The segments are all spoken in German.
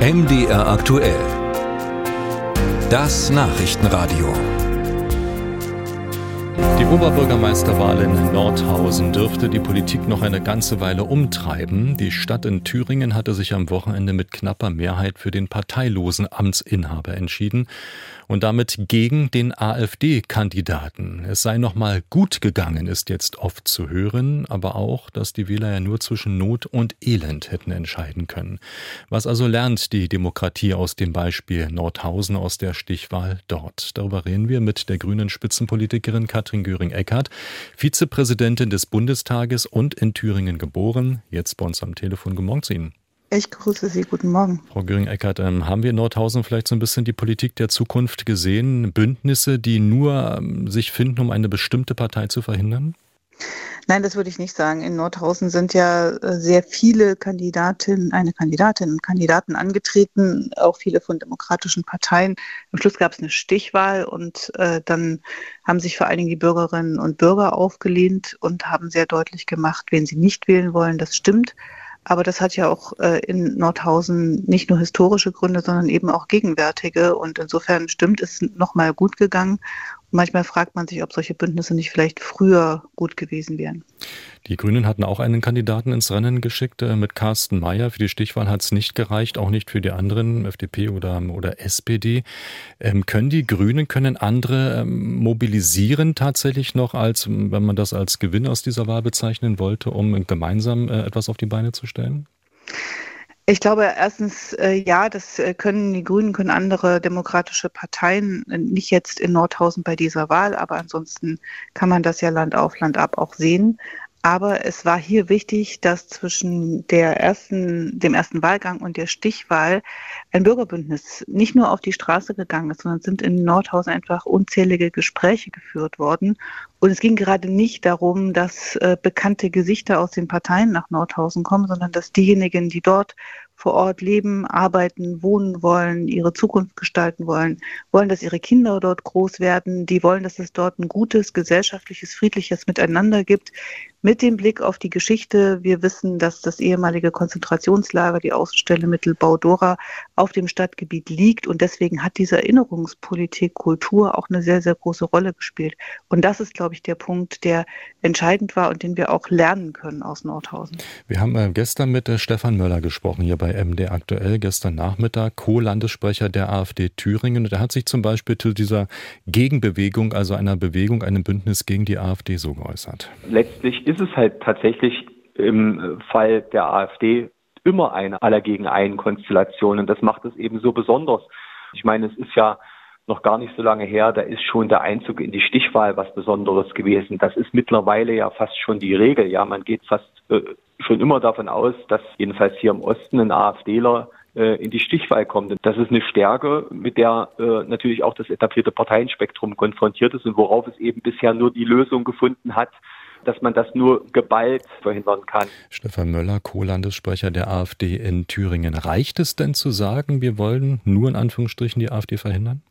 MDR aktuell. Das Nachrichtenradio. Die Oberbürgermeisterwahl in Nordhausen dürfte die Politik noch eine ganze Weile umtreiben. Die Stadt in Thüringen hatte sich am Wochenende mit knapper Mehrheit für den parteilosen Amtsinhaber entschieden und damit gegen den AfD-Kandidaten. Es sei noch mal gut gegangen, ist jetzt oft zu hören, aber auch, dass die Wähler ja nur zwischen Not und Elend hätten entscheiden können. Was also lernt die Demokratie aus dem Beispiel Nordhausen aus der Stichwahl dort? Darüber reden wir mit der grünen Spitzenpolitikerin Katrin Göring-Eckardt, Vizepräsidentin des Bundestages und in Thüringen geboren. Jetzt bei uns am Telefon. Guten Morgen zu Ihnen. Ich grüße Sie. Guten Morgen. Frau Göring-Eckardt, ähm, haben wir in Nordhausen vielleicht so ein bisschen die Politik der Zukunft gesehen? Bündnisse, die nur ähm, sich finden, um eine bestimmte Partei zu verhindern? Nein, das würde ich nicht sagen. In Nordhausen sind ja äh, sehr viele Kandidatinnen, eine Kandidatin und Kandidaten angetreten, auch viele von demokratischen Parteien. Am Schluss gab es eine Stichwahl und äh, dann haben sich vor allen Dingen die Bürgerinnen und Bürger aufgelehnt und haben sehr deutlich gemacht, wen sie nicht wählen wollen. Das stimmt. Aber das hat ja auch äh, in Nordhausen nicht nur historische Gründe, sondern eben auch gegenwärtige. Und insofern stimmt es nochmal gut gegangen. Manchmal fragt man sich, ob solche Bündnisse nicht vielleicht früher gut gewesen wären. Die Grünen hatten auch einen Kandidaten ins Rennen geschickt äh, mit Carsten Mayer. Für die Stichwahl hat es nicht gereicht, auch nicht für die anderen, FDP oder, oder SPD. Ähm, können die Grünen, können andere ähm, mobilisieren tatsächlich noch, als wenn man das als Gewinn aus dieser Wahl bezeichnen wollte, um gemeinsam äh, etwas auf die Beine zu stellen? Ich glaube erstens, äh, ja, das äh, können die Grünen, können andere demokratische Parteien, äh, nicht jetzt in Nordhausen bei dieser Wahl, aber ansonsten kann man das ja Land auf, Land ab auch sehen. Aber es war hier wichtig, dass zwischen der ersten, dem ersten Wahlgang und der Stichwahl ein Bürgerbündnis nicht nur auf die Straße gegangen ist, sondern sind in Nordhausen einfach unzählige Gespräche geführt worden. Und es ging gerade nicht darum, dass äh, bekannte Gesichter aus den Parteien nach Nordhausen kommen, sondern dass diejenigen, die dort vor Ort leben, arbeiten, wohnen wollen, ihre Zukunft gestalten wollen, wollen, dass ihre Kinder dort groß werden, die wollen, dass es dort ein gutes, gesellschaftliches, friedliches Miteinander gibt. Mit dem Blick auf die Geschichte, wir wissen, dass das ehemalige Konzentrationslager, die Außenstelle Mittelbau-Dora, auf dem Stadtgebiet liegt und deswegen hat diese Erinnerungspolitik, Kultur auch eine sehr, sehr große Rolle gespielt. Und das ist, glaube ich, der Punkt, der entscheidend war und den wir auch lernen können aus Nordhausen. Wir haben äh, gestern mit äh, Stefan Möller gesprochen hier bei MD aktuell, gestern Nachmittag, Co-Landessprecher der AfD Thüringen. Und er hat sich zum Beispiel zu dieser Gegenbewegung, also einer Bewegung, einem Bündnis gegen die AfD so geäußert. Letztlich ist es halt tatsächlich im Fall der AfD immer eine aller gegen einen Konstellation und das macht es eben so besonders. Ich meine, es ist ja noch gar nicht so lange her, da ist schon der Einzug in die Stichwahl was Besonderes gewesen. Das ist mittlerweile ja fast schon die Regel. Ja, man geht fast äh, schon immer davon aus, dass jedenfalls hier im Osten ein AfDler äh, in die Stichwahl kommt. Das ist eine Stärke, mit der äh, natürlich auch das etablierte Parteienspektrum konfrontiert ist und worauf es eben bisher nur die Lösung gefunden hat, dass man das nur geballt verhindern kann. Stefan Möller, Co-Landessprecher der AfD in Thüringen. Reicht es denn zu sagen, wir wollen nur in Anführungsstrichen die AfD verhindern?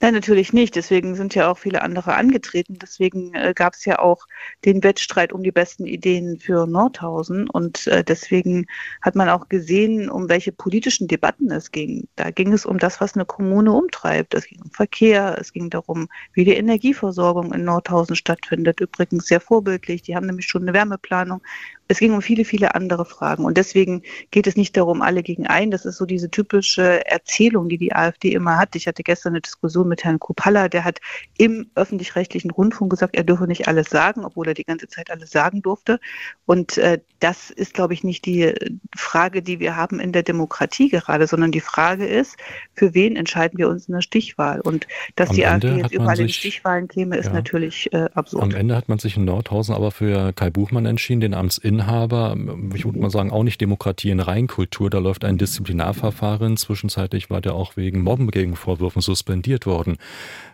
Nein, natürlich nicht. Deswegen sind ja auch viele andere angetreten. Deswegen äh, gab es ja auch den Wettstreit um die besten Ideen für Nordhausen. Und äh, deswegen hat man auch gesehen, um welche politischen Debatten es ging. Da ging es um das, was eine Kommune umtreibt. Es ging um Verkehr, es ging darum, wie die Energieversorgung in Nordhausen stattfindet. Übrigens sehr vorbildlich. Die haben nämlich schon eine Wärmeplanung es ging um viele, viele andere Fragen. Und deswegen geht es nicht darum, alle gegen einen. Das ist so diese typische Erzählung, die die AfD immer hat. Ich hatte gestern eine Diskussion mit Herrn Kupalla, der hat im öffentlich-rechtlichen Rundfunk gesagt, er dürfe nicht alles sagen, obwohl er die ganze Zeit alles sagen durfte. Und äh, das ist, glaube ich, nicht die Frage, die wir haben in der Demokratie gerade, sondern die Frage ist, für wen entscheiden wir uns in der Stichwahl? Und dass Am die Ende AfD jetzt überall in Stichwahlen käme, ist ja, natürlich äh, absurd. Am Ende hat man sich in Nordhausen aber für Kai Buchmann entschieden, den Amtsinhaber Inhaber, ich würde mal sagen, auch nicht Demokratie in Reinkultur. Da läuft ein Disziplinarverfahren. Zwischenzeitlich war der auch wegen Mobben gegen Vorwürfen suspendiert worden.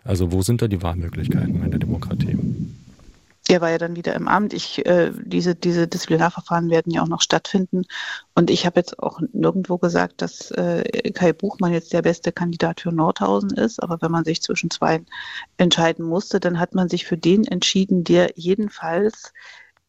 Also wo sind da die Wahlmöglichkeiten in der Demokratie? Der war ja dann wieder im Amt. Ich, äh, diese, diese Disziplinarverfahren werden ja auch noch stattfinden. Und ich habe jetzt auch nirgendwo gesagt, dass äh, Kai Buchmann jetzt der beste Kandidat für Nordhausen ist. Aber wenn man sich zwischen zwei entscheiden musste, dann hat man sich für den entschieden, der jedenfalls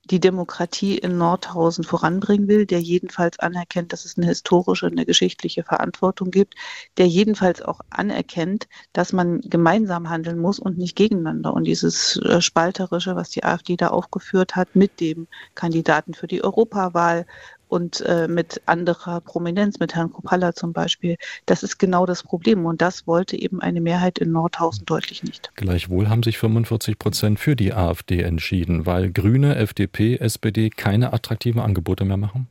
die Demokratie in Nordhausen voranbringen will, der jedenfalls anerkennt, dass es eine historische, eine geschichtliche Verantwortung gibt, der jedenfalls auch anerkennt, dass man gemeinsam handeln muss und nicht gegeneinander. Und dieses äh, Spalterische, was die AfD da aufgeführt hat mit dem Kandidaten für die Europawahl, und äh, mit anderer Prominenz, mit Herrn Kopalla zum Beispiel. Das ist genau das Problem und das wollte eben eine Mehrheit in Nordhausen deutlich nicht. Gleichwohl haben sich 45 Prozent für die AfD entschieden, weil Grüne, FDP, SPD keine attraktiven Angebote mehr machen?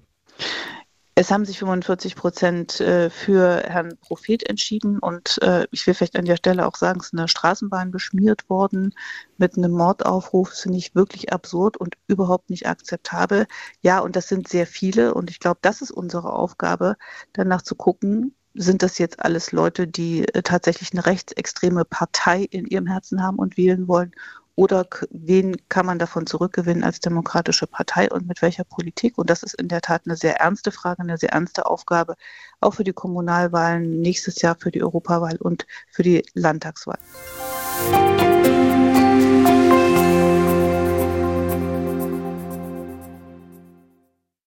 Es haben sich 45 Prozent äh, für Herrn Prophet entschieden und äh, ich will vielleicht an der Stelle auch sagen, es ist eine Straßenbahn beschmiert worden mit einem Mordaufruf. Das finde ich wirklich absurd und überhaupt nicht akzeptabel. Ja, und das sind sehr viele und ich glaube, das ist unsere Aufgabe, danach zu gucken, sind das jetzt alles Leute, die äh, tatsächlich eine rechtsextreme Partei in ihrem Herzen haben und wählen wollen oder wen kann man davon zurückgewinnen als demokratische Partei und mit welcher Politik? Und das ist in der Tat eine sehr ernste Frage, eine sehr ernste Aufgabe, auch für die Kommunalwahlen nächstes Jahr, für die Europawahl und für die Landtagswahl.